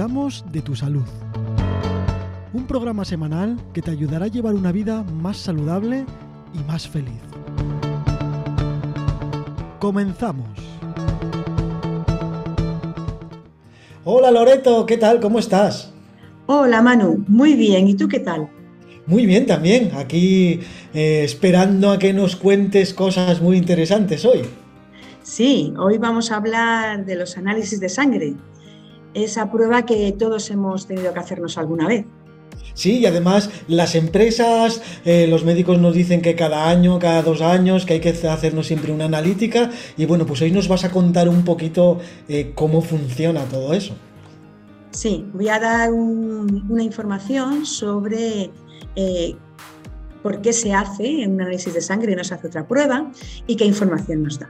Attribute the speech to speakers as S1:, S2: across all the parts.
S1: cuidamos de tu salud. Un programa semanal que te ayudará a llevar una vida más saludable y más feliz. Comenzamos. Hola Loreto, ¿qué tal? ¿Cómo estás?
S2: Hola Manu, muy bien. ¿Y tú qué tal?
S1: Muy bien también, aquí eh, esperando a que nos cuentes cosas muy interesantes hoy.
S2: Sí, hoy vamos a hablar de los análisis de sangre, esa prueba que todos hemos tenido que hacernos alguna vez.
S1: Sí, y además las empresas, eh, los médicos nos dicen que cada año, cada dos años, que hay que hacernos siempre una analítica. Y bueno, pues hoy nos vas a contar un poquito eh, cómo funciona todo eso.
S2: Sí, voy a dar una información sobre eh, por qué se hace un análisis de sangre y no se hace otra prueba y qué información nos da.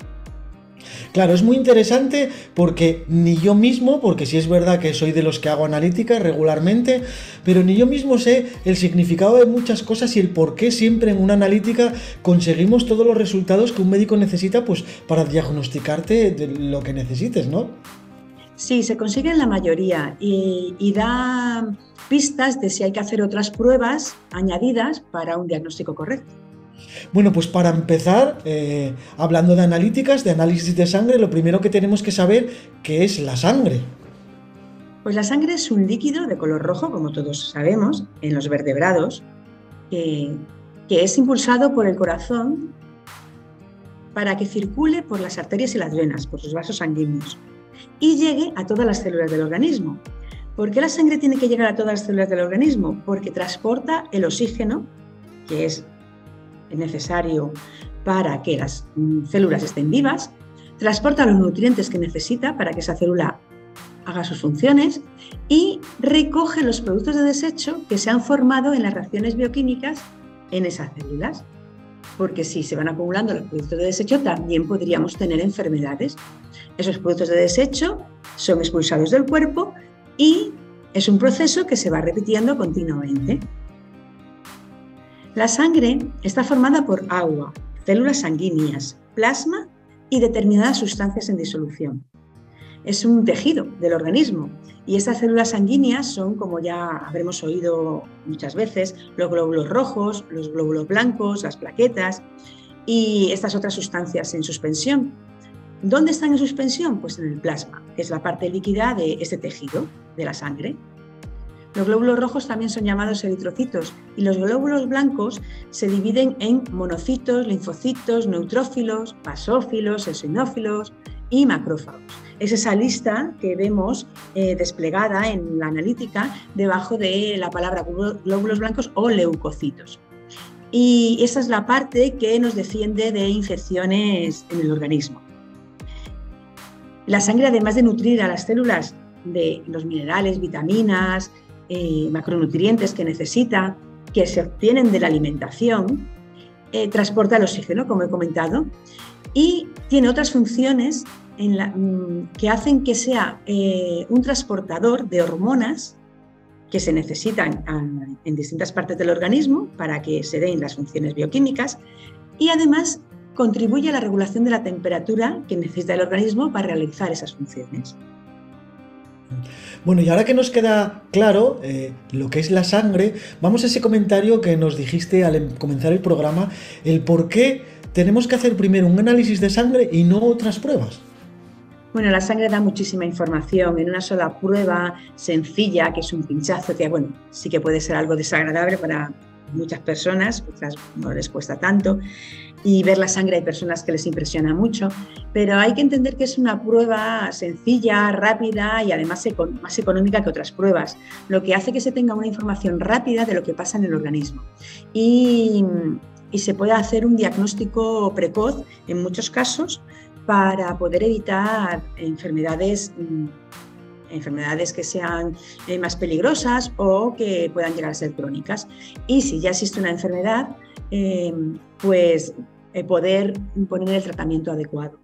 S1: Claro, es muy interesante porque ni yo mismo, porque sí es verdad que soy de los que hago analítica regularmente, pero ni yo mismo sé el significado de muchas cosas y el por qué siempre en una analítica conseguimos todos los resultados que un médico necesita pues, para diagnosticarte lo que necesites, ¿no?
S2: Sí, se consigue en la mayoría y, y da pistas de si hay que hacer otras pruebas añadidas para un diagnóstico correcto.
S1: Bueno, pues para empezar, eh, hablando de analíticas, de análisis de sangre, lo primero que tenemos que saber qué es la sangre.
S2: Pues la sangre es un líquido de color rojo, como todos sabemos, en los vertebrados, que, es impulsado por el corazón para que circule por las arterias y las venas, por sus vasos sanguíneos, y llegue a todas las células del organismo. ¿Por qué la sangre tiene que llegar a todas las células del organismo? Porque transporta el oxígeno, que es necesario para que las mm, células estén vivas, transporta los nutrientes que necesita para que esa célula haga sus funciones y recoge los productos de desecho que se han formado en las reacciones bioquímicas en esas células. Porque si se van acumulando los productos de desecho, también podríamos tener enfermedades. Esos productos de desecho son expulsados del cuerpo y es un proceso que se va repitiendo continuamente. La sangre está formada por agua, células sanguíneas, plasma y determinadas sustancias en disolución. Es un tejido del organismo y estas células sanguíneas son, como ya habremos oído muchas veces, los glóbulos rojos, los glóbulos blancos, las plaquetas y estas otras sustancias en suspensión. ¿Dónde están en suspensión? Pues en el plasma, que es la parte líquida de este tejido de la sangre. Los glóbulos rojos también son llamados eritrocitos y los glóbulos blancos se dividen en monocitos, linfocitos, neutrófilos, basófilos, eosinófilos y macrófagos. Es esa lista que vemos eh, desplegada en la analítica debajo de la palabra glóbulos blancos o leucocitos. Y esa es la parte que nos defiende de infecciones en el organismo. La sangre, además de nutrir a las células de los minerales, vitaminas, eh, macronutrientes que necesita, que se obtienen de la alimentación, eh, transporta el oxígeno, como he comentado, y tiene otras funciones mm, que hacen que sea eh, un transportador de hormonas que se necesitan en distintas partes del organismo para que se den las funciones bioquímicas y además contribuye a la regulación de la temperatura que necesita el organismo para realizar esas funciones.
S1: Bueno, y ahora que nos queda claro eh, lo que es la sangre, vamos a ese comentario que nos dijiste al em, comenzar el programa, el por qué tenemos que hacer primero un análisis de sangre y no otras pruebas.
S2: Bueno, la sangre da muchísima información en una sola prueba sencilla, que es un pinchazo, que bueno, sí que puede ser algo desagradable para muchas personas, otras no les cuesta tanto y ver la sangre hay personas que les impresiona mucho, pero hay que entender que es una prueba sencilla, rápida y además más económica que otras pruebas, lo que hace que se tenga una información rápida de lo que pasa en el organismo. Y, y se pueda hacer un diagnóstico precoz en muchos casos para poder evitar enfermedades mm, enfermedades que sean eh, más peligrosas o que puedan llegar a ser crónicas. Y si ya existe una enfermedad, eh, pues eh, poder poner el tratamiento adecuado.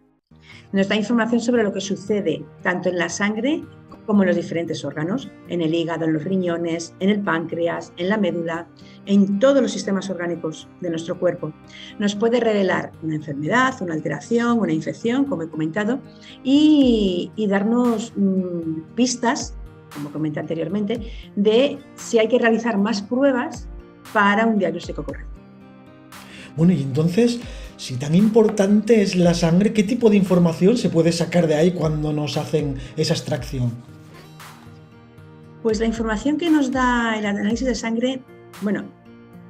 S2: Nos da información sobre lo que sucede tanto en la sangre como en los diferentes órganos, en el hígado, en los riñones, en el páncreas, en la médula, en todos los sistemas orgánicos de nuestro cuerpo. Nos puede revelar una enfermedad, una alteración, una infección, como he comentado, y, darnos mm, pistas como comenté anteriormente, de si hay que realizar más pruebas para un diagnóstico correcto.
S1: Bueno, y entonces, si tan importante es la sangre, ¿qué tipo de información se puede sacar de ahí cuando nos hacen esa extracción?
S2: Pues la información que nos da el análisis de sangre, bueno,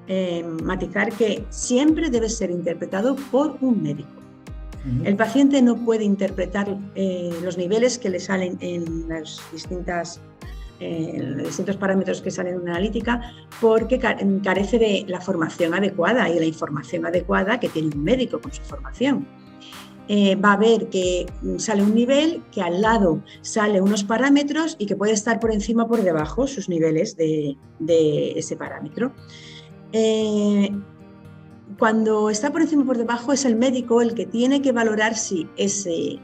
S2: eh, matizar que siempre debe ser interpretado por un médico. El paciente no puede interpretar eh, los niveles que le salen en las distintas en los distintos parámetros que salen en una analítica porque carece de la formación adecuada y de la información adecuada que tiene un médico con su formación. Eh, va a ver que sale un nivel, que al lado sale unos parámetros y que puede estar por encima o por debajo sus niveles de, ese parámetro. Eh, cuando está por encima o por debajo es el médico el que tiene que valorar si ese,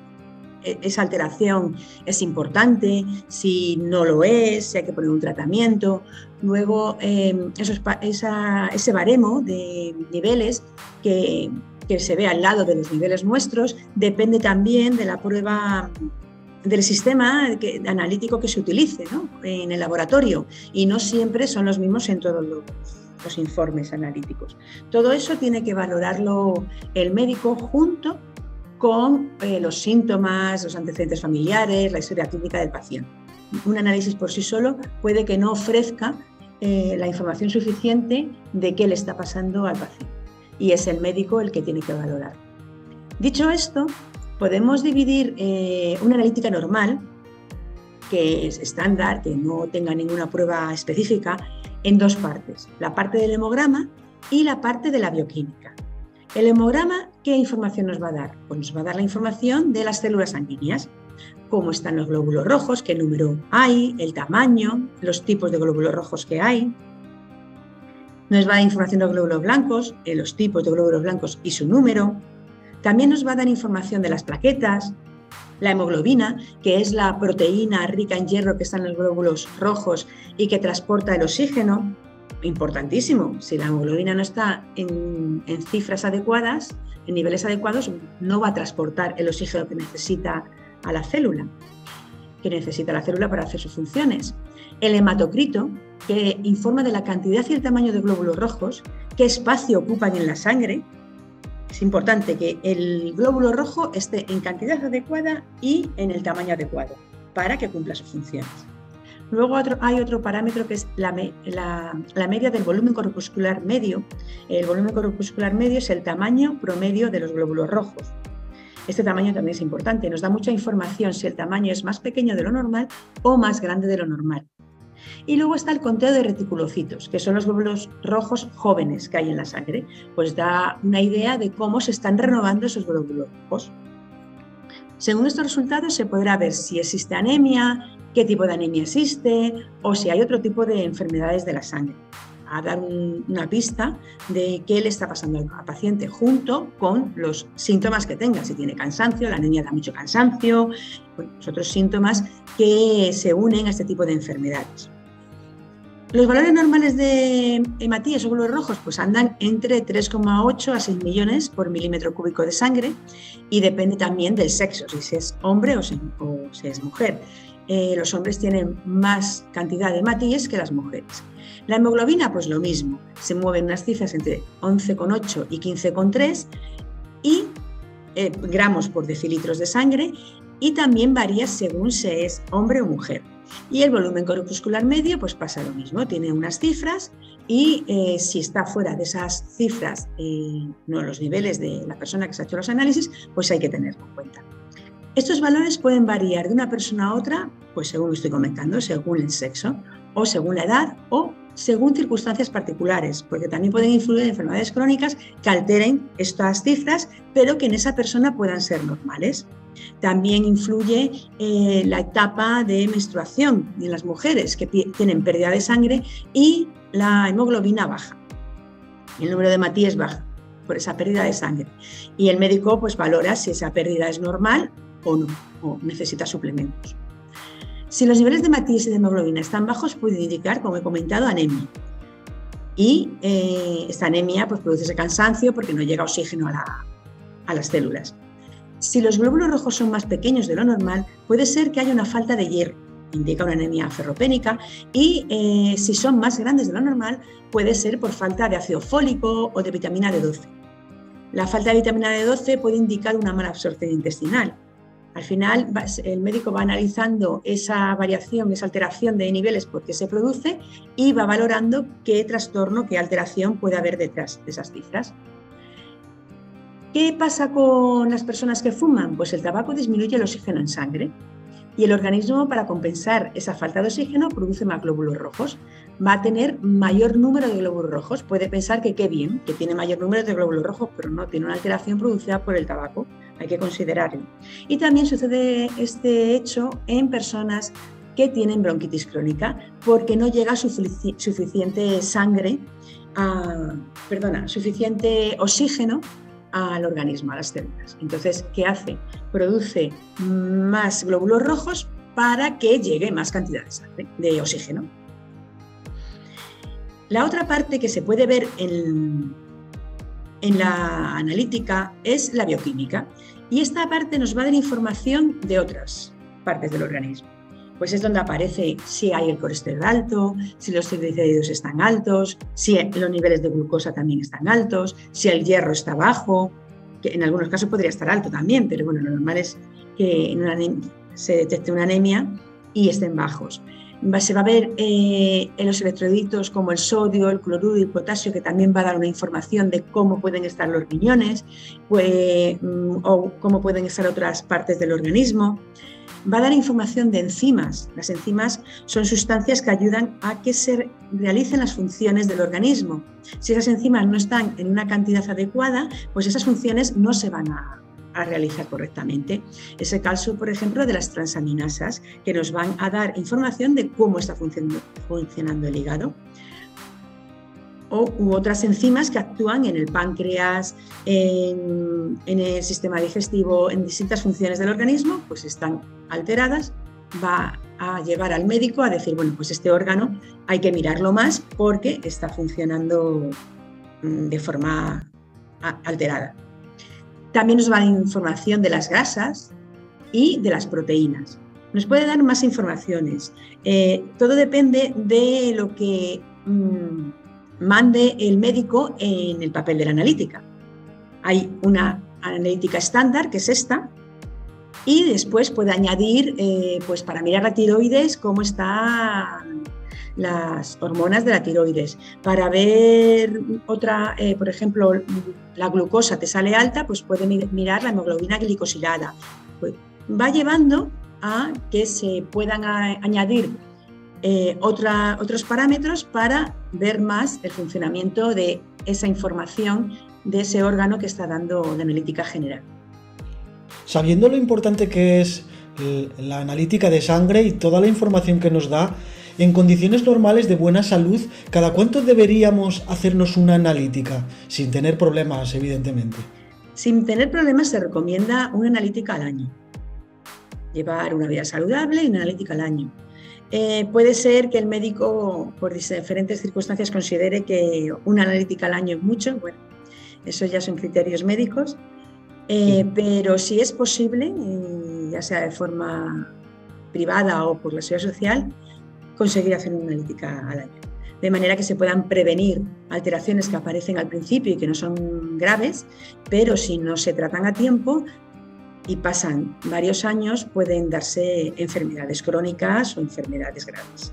S2: e-, esa alteración es importante, si no lo es, si hay que poner un tratamiento. Luego, em, ese baremo de niveles que, se ve al lado de los niveles nuestros depende también de la prueba del sistema analítico que se utilice en el laboratorio y no siempre son los mismos en todos los informes analíticos. Todo eso tiene que valorarlo el médico junto con eh, los síntomas, los antecedentes familiares, la historia clínica del paciente. Un análisis por sí solo puede que no ofrezca eh, la información suficiente de qué le está pasando al paciente y es el médico el que tiene que valorar. Dicho esto, podemos dividir eh, una analítica normal, que es estándar, que no tenga ninguna prueba específica, en dos partes, la parte del hemograma y la parte de la bioquímica. El hemograma, ¿qué información nos va a dar? Pues nos va a dar la información de las células sanguíneas, cómo están los glóbulos rojos, qué número hay, el tamaño, los tipos de glóbulos rojos que hay. Nos va a dar información de los glóbulos blancos, eh, los tipos de glóbulos blancos y su número. También nos va a dar información de las plaquetas, la hemoglobina, que es la proteína rica en hierro que está en los glóbulos rojos y que transporta el oxígeno importantísimo. Si la hemoglobina no está en, cifras adecuadas, en niveles adecuados, no va a transportar el oxígeno que necesita a la célula, que necesita la célula para hacer sus funciones. El hematocrito, que informa de la cantidad y el tamaño de glóbulos rojos, qué espacio ocupan en la sangre. Es importante que el glóbulo rojo esté en cantidad adecuada y en el tamaño adecuado para que cumpla sus funciones. Luego hay otro parámetro que es la, media del volumen corpuscular medio. El volumen corpuscular medio es el tamaño promedio de los glóbulos rojos. Este tamaño también es importante, nos da mucha información si el tamaño es más pequeño de lo normal o más grande de lo normal. Y luego está el conteo de reticulocitos, que son los glóbulos rojos jóvenes que hay en la sangre. Pues da una idea de cómo se están renovando esos glóbulos rojos. Según estos resultados se podrá ver si existe anemia, qué tipo de anemia existe o si hay otro tipo de enfermedades de la sangre. A dar una pista de qué le está pasando al paciente junto con los síntomas que tenga. Si tiene cansancio, la anemia da mucho cansancio, los otros síntomas que se unen a este tipo de enfermedades. Los valores normales de hematíes o glóbulos rojos pues andan entre 3,8 a 6 millones por milímetro cúbico de sangre y depende también del sexo, si es hombre o si es mujer. Eh, los hombres tienen más cantidad de hematíes que las mujeres. La hemoglobina, pues lo mismo, se mueven unas cifras entre 11,8 y 15,3 y eh, gramos por decilitros de sangre y también varía según si es hombre o mujer. Y el volumen corpuscular medio pues pasa lo mismo, tiene unas cifras y eh, si está fuera de esas cifras, no los niveles de la persona que se ha hecho los análisis, pues hay que tenerlo en cuenta. Estos valores pueden variar de una persona a otra, pues según estoy comentando, según el sexo, o según la edad, o según circunstancias particulares, porque también pueden influir en enfermedades crónicas que alteren estas cifras, pero que en esa persona puedan ser normales. También influye eh, la etapa de menstruación en las mujeres que tienen pérdida de sangre y la hemoglobina baja. El número de matíes baja por esa pérdida de sangre. Y el médico pues valora si esa pérdida es normal o no, o necesita suplementos. Si los niveles de y de hemoglobina están bajos, puede indicar, como he comentado, anemia. Y eh, esta anemia pues, produce ese cansancio porque no llega oxígeno a, a las células. Si los glóbulos rojos son más pequeños de lo normal, puede ser que haya una falta de hierro indica una anemia ferropénica y eh, si son más grandes de lo normal puede ser por falta de ácido fólico o de vitamina D12. La falta de vitamina D12 puede indicar una mala absorción intestinal. Al final el médico va analizando esa variación, esa alteración de niveles por qué se produce y va valorando qué trastorno, qué alteración puede haber detrás de esas cifras. ¿Qué pasa con las personas que fuman? Pues el tabaco disminuye el oxígeno en sangre y el organismo para compensar esa falta de oxígeno produce más glóbulos rojos. Va a tener mayor número de glóbulos rojos. Puede pensar que qué bien, que tiene mayor número de glóbulos rojos, pero no, tiene una alteración producida por el tabaco. Hay que considerarlo. Y también sucede este hecho en personas que tienen bronquitis crónica porque no llega suficiente sangre, perdona, suficiente oxígeno al organismo, a las células. Entonces, ¿qué hace? Produce más glóbulos rojos para que llegue más cantidad de, de oxígeno. La otra parte que se puede ver en, en la analítica es la bioquímica y esta parte nos va a dar información de otras partes del organismo pues es donde aparece si hay el colesterol alto, si los triglicéridos están altos, si los niveles de glucosa también están altos, si el hierro está bajo, que en algunos casos podría estar alto también, pero bueno, lo normal es que se detecte una anemia y estén bajos. Se va a ver eh, en los electroditos como el sodio, el cloruro y el potasio, que también va a dar una información de cómo pueden estar los riñones pues, mm, o cómo pueden estar otras partes del organismo va a dar información de enzimas. Las enzimas son sustancias que ayudan a que se realicen las funciones del organismo. Si esas enzimas no están en una cantidad adecuada, pues esas funciones no se van a, realizar correctamente. Es el caso, por ejemplo, de las transaminasas, que nos van a dar información de cómo está funcionando el hígado o, u otras enzimas que actúan en el páncreas, en, el sistema digestivo, en distintas funciones del organismo, pues están alteradas, va a llevar al médico a decir, bueno, pues este órgano hay que mirarlo más porque está funcionando mm, de forma alterada. También nos va a dar información de las grasas y de las proteínas. Nos puede dar más informaciones. Eh, todo depende de lo que mm, mande el médico en el papel de la analítica. Hay una analítica estándar, que es esta, y después puede añadir, eh, pues para mirar la tiroides, cómo están las hormonas de la tiroides. Para ver otra, eh, por ejemplo, la glucosa te sale alta, pues puede mirar la hemoglobina glicosilada. Pues va llevando a que se puedan añadir eh, otros parámetros para ver más el funcionamiento de esa información de ese órgano que está dando la analítica general.
S1: Sabiendo lo importante que es la analítica de sangre y toda la información que nos da, en condiciones normales de buena salud, ¿cada cuánto deberíamos hacernos una analítica? Sin tener problemas, evidentemente.
S2: Sin tener problemas se recomienda una analítica al año. Llevar una vida saludable y una analítica al año. Eh, puede ser que el médico, por diferentes circunstancias, considere que una analítica al año es mucho. Bueno, eso ya son criterios médicos. Eh, pero si es posible, ya sea de forma privada o por la seguridad social, conseguir hacer una analítica al año. De manera que se puedan prevenir alteraciones que aparecen al principio y que no son graves, pero si no se tratan a tiempo, y pasan varios años, pueden darse enfermedades crónicas o enfermedades graves.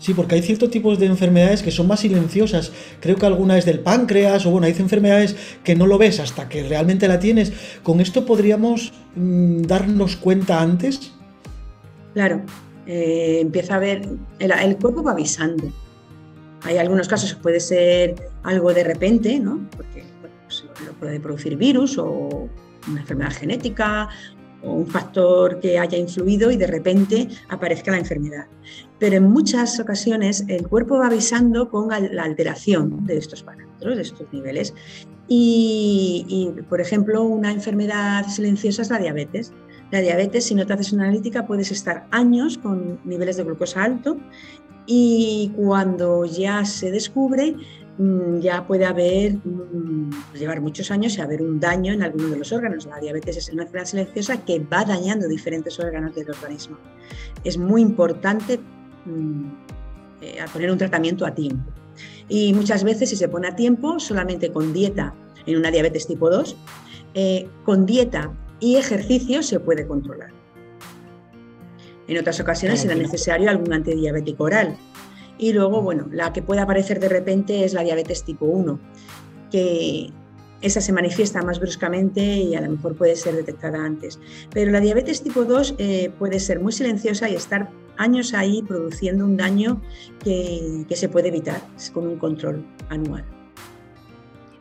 S1: Sí, porque hay ciertos tipos de enfermedades que son más silenciosas. Creo que alguna es del páncreas o bueno, hay enfermedades que no lo ves hasta que realmente la tienes. ¿Con esto podríamos mm, darnos cuenta antes?
S2: Claro, eh, empieza a ver, el, cuerpo va avisando. Hay algunos casos que puede ser algo de repente, ¿no? Porque pues, puede producir virus o una enfermedad genética o un factor que haya influido y de repente aparezca la enfermedad. Pero en muchas ocasiones el cuerpo va avisando con la alteración de estos parámetros, de estos niveles. Y, por ejemplo, una enfermedad silenciosa es la diabetes. La diabetes, si no te haces una analítica, puedes estar años con niveles de glucosa alto y cuando ya se descubre, mm, ya puede haber, mm, llevar muchos años y haber un daño en alguno de los órganos. La diabetes es una enfermedad silenciosa que va dañando diferentes órganos del organismo. Es muy importante mm, eh, poner un tratamiento a tiempo. Y muchas veces si se pone a tiempo, solamente con dieta en una diabetes tipo 2, eh, con dieta y ejercicio se puede controlar. En otras ocasiones será necesario algún antidiabético oral. Y luego, bueno, la que puede aparecer de repente es la diabetes tipo 1, que esa se manifiesta más bruscamente y a lo mejor puede ser detectada antes. Pero la diabetes tipo 2 eh, puede ser muy silenciosa y estar años ahí produciendo un daño que, que se puede evitar con un control anual.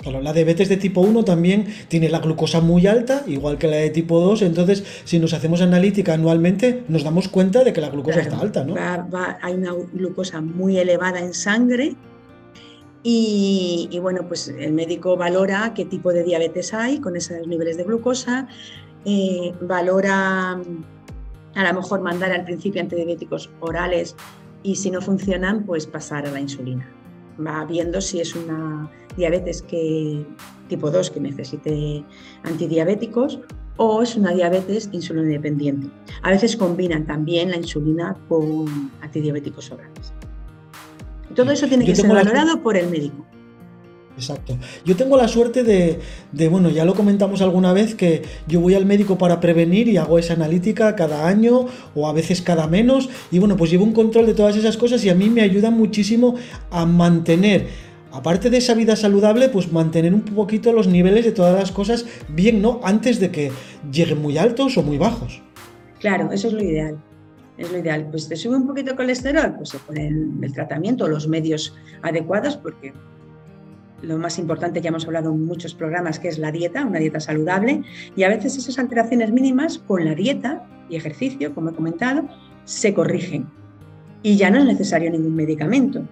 S1: Claro, la diabetes de tipo 1 también tiene la glucosa muy alta, igual que la de tipo 2, entonces si nos hacemos analítica anualmente nos damos cuenta de que la glucosa está alta, ¿no?
S2: hay una glucosa muy elevada en sangre y, bueno, pues el médico valora qué tipo de diabetes hay con esos niveles de glucosa, eh, valora a lo mejor mandar al principio antidiabéticos orales y si no funcionan, pues pasar a la insulina. Va viendo si es una diabetes que, tipo 2 que necesite antidiabéticos o es una diabetes insulina dependiente. A veces combinan también la insulina con antidiabéticos orales. Todo eso tiene que ser valorado por el médico.
S1: Exacto. Yo tengo la suerte de, de, bueno, ya lo comentamos alguna vez, que yo voy al médico para prevenir y hago esa analítica cada año o a veces cada menos. Y bueno, pues llevo un control de todas esas cosas y a mí me ayuda muchísimo a mantener aparte de esa vida saludable, pues mantener un poquito los niveles de todas las cosas bien, ¿no? Antes de que lleguen muy altos o muy bajos.
S2: Claro, eso es lo ideal. Es lo ideal. Pues te sube un poquito el colesterol, pues se pone el, tratamiento, los medios adecuados, porque lo más importante, ya hemos hablado en muchos programas, que es la dieta, una dieta saludable, y a veces esas alteraciones mínimas con la dieta y ejercicio, como he comentado, se corrigen. Y ya no es necesario ningún medicamento.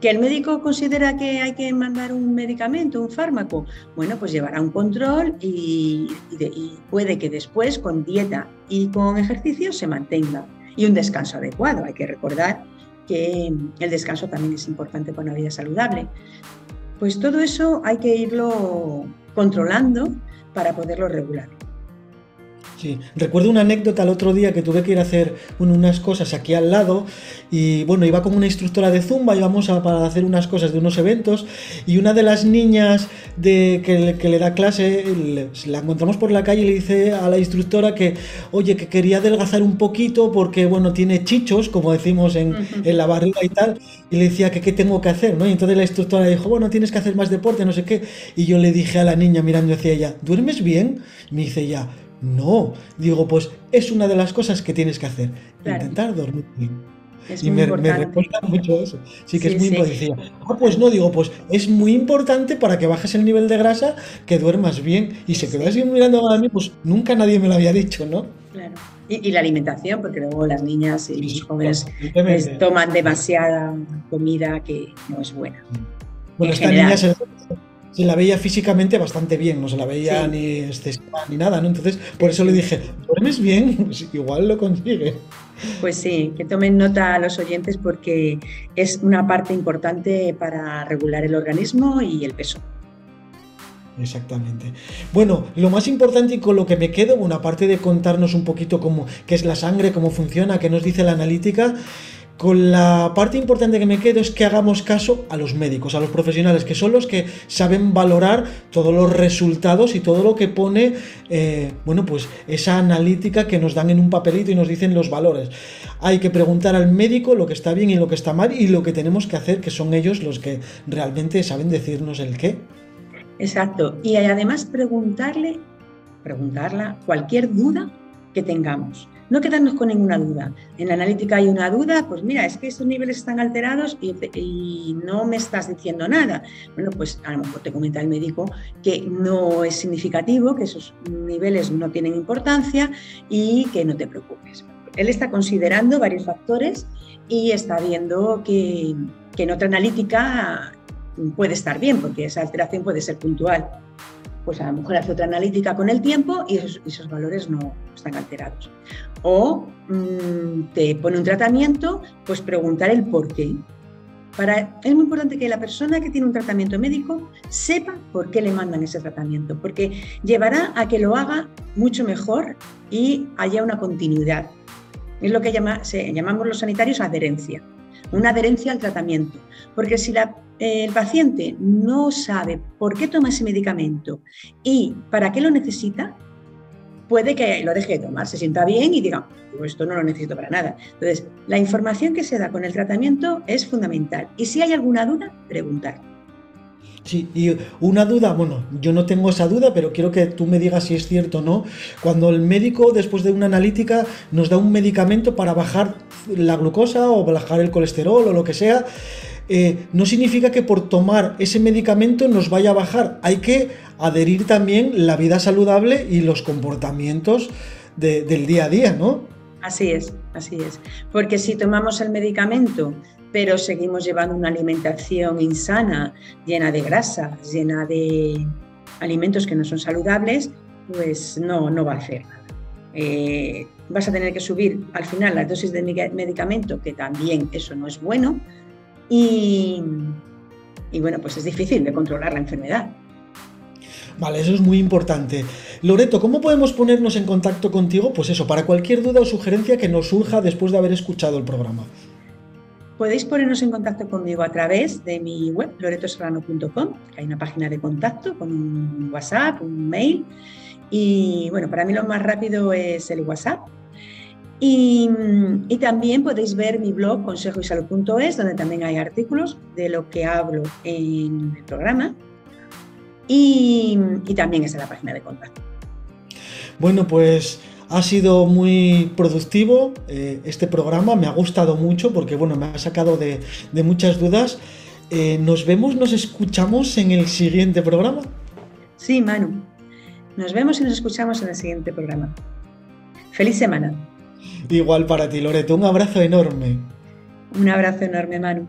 S2: ¿Que el médico considera que hay que mandar un medicamento, un fármaco? Bueno, pues llevará un control y, puede que después con dieta y con ejercicio se mantenga. Y un descanso adecuado. Hay que recordar que el descanso también es importante para una vida saludable. Pues todo eso hay que irlo controlando para poderlo regular.
S1: Sí, recuerdo una anécdota el otro día que tuve que ir a hacer unas cosas aquí al lado y bueno, iba con una instructora de Zumba, íbamos a, para hacer unas cosas de unos eventos y una de las niñas de, que, le da clase, la encontramos por la calle y le dice a la instructora que, oye, que quería adelgazar un poquito porque bueno, tiene chichos, como decimos en, la barriga y tal, y le decía que qué tengo que hacer, ¿no? Y entonces la instructora dijo, bueno, tienes que hacer más deporte, no sé qué, y yo le dije a la niña mirando hacia ella, ¿duermes bien? me dice ya no, digo, pues es una de las cosas que tienes que hacer, intentar dormir bien. y me, recuerda mucho eso. Sí, que es muy importante. Ah, pues no, digo, pues es muy importante para que bajes el nivel de grasa que duermas bien. Y se quedó así mirando a mí, pues nunca nadie me lo había dicho, ¿no?
S2: Claro. Y, la alimentación, porque luego las niñas y los jóvenes pues, toman demasiada comida que no es buena.
S1: Bueno, esta niña se se la veía físicamente bastante bien, no se la veía ni excesiva ni nada, ¿no? Entonces, por eso le dije, ¿duermes bien? Pues igual lo consigue.
S2: Pues sí, que tomen nota a los oyentes porque es una parte importante para regular el organismo y el peso.
S1: Exactamente. Bueno, lo más importante y con lo que me quedo, bueno, aparte de contarnos un poquito cómo qué es la sangre, cómo funciona, qué nos dice la analítica, con la parte importante que me quedo es que hagamos caso a los médicos, a los profesionales, que son los que saben valorar todos los resultados y todo lo que pone, eh, bueno, pues esa analítica que nos dan en un papelito y nos dicen los valores. Hay que preguntar al médico lo que está bien y lo que está mal y lo que tenemos que hacer, que son ellos los que realmente saben decirnos el qué.
S2: Exacto. Y además preguntarle, preguntarla cualquier duda que tengamos no quedarnos con ninguna duda. En la analítica hay una duda, pues mira, es que estos niveles están alterados y, no me estás diciendo nada. Bueno, pues a lo mejor te comenta el médico que no es significativo, que esos niveles no tienen importancia y que no te preocupes. Él está considerando varios factores y está viendo que, en otra analítica puede estar bien, porque esa alteración puede ser puntual pues a lo mejor hace otra analítica con el tiempo y esos, valores no están alterados. O mm, te pone un tratamiento, pues preguntar el por qué. Para, es muy importante que la persona que tiene un tratamiento médico sepa por qué le mandan ese tratamiento, porque llevará a que lo haga mucho mejor y haya una continuidad. Es lo que llama, se, llamamos los sanitarios adherencia, una adherencia al tratamiento. Porque si el paciente no sabe por qué toma ese medicamento y para qué lo necesita, puede que lo deje de tomar, se sienta bien y diga, esto no lo necesito para nada. Entonces, la información que se da con el tratamiento es fundamental. Y si hay alguna duda, preguntar.
S1: Sí, y una duda, bueno, yo no tengo esa duda, pero quiero que tú me digas si es cierto o no. Cuando el médico, después de una analítica, nos da un medicamento para bajar la glucosa o bajar el colesterol o lo que sea, eh, no significa que por tomar ese medicamento nos vaya a bajar. Hay que adherir también la vida saludable y los comportamientos del día a día, ¿no?
S2: Así es, así es. Porque si tomamos el medicamento, pero seguimos llevando una alimentación insana, llena de grasas, llena de alimentos que no son saludables, pues no, no va a hacer nada. Eh, vas a tener que subir al final las dosis de medicamento, que también eso no es bueno, y, y bueno, pues es difícil de controlar la enfermedad.
S1: Vale, eso es muy importante. Loreto, ¿cómo podemos ponernos en contacto contigo? Pues eso, para cualquier duda o sugerencia que nos surja después de haber escuchado el programa.
S2: Podéis ponernos en contacto conmigo a través de mi web, loretoserrano.com, que hay una página de contacto con un WhatsApp, un mail. Y bueno, para mí lo más rápido es el WhatsApp. Y, también podéis ver mi blog consejoysalud.es, donde también hay artículos de lo que hablo en el programa. Y, y también está la página de contacto.
S1: Bueno, pues ha sido muy productivo eh, este programa, me ha gustado mucho porque bueno, me ha sacado de, muchas dudas. Eh, nos vemos, nos escuchamos en el siguiente programa.
S2: Sí, Manu. Nos vemos y nos escuchamos en el siguiente programa. Feliz semana.
S1: Igual para ti, Loreto. Un abrazo enorme.
S2: Un abrazo enorme, Manu.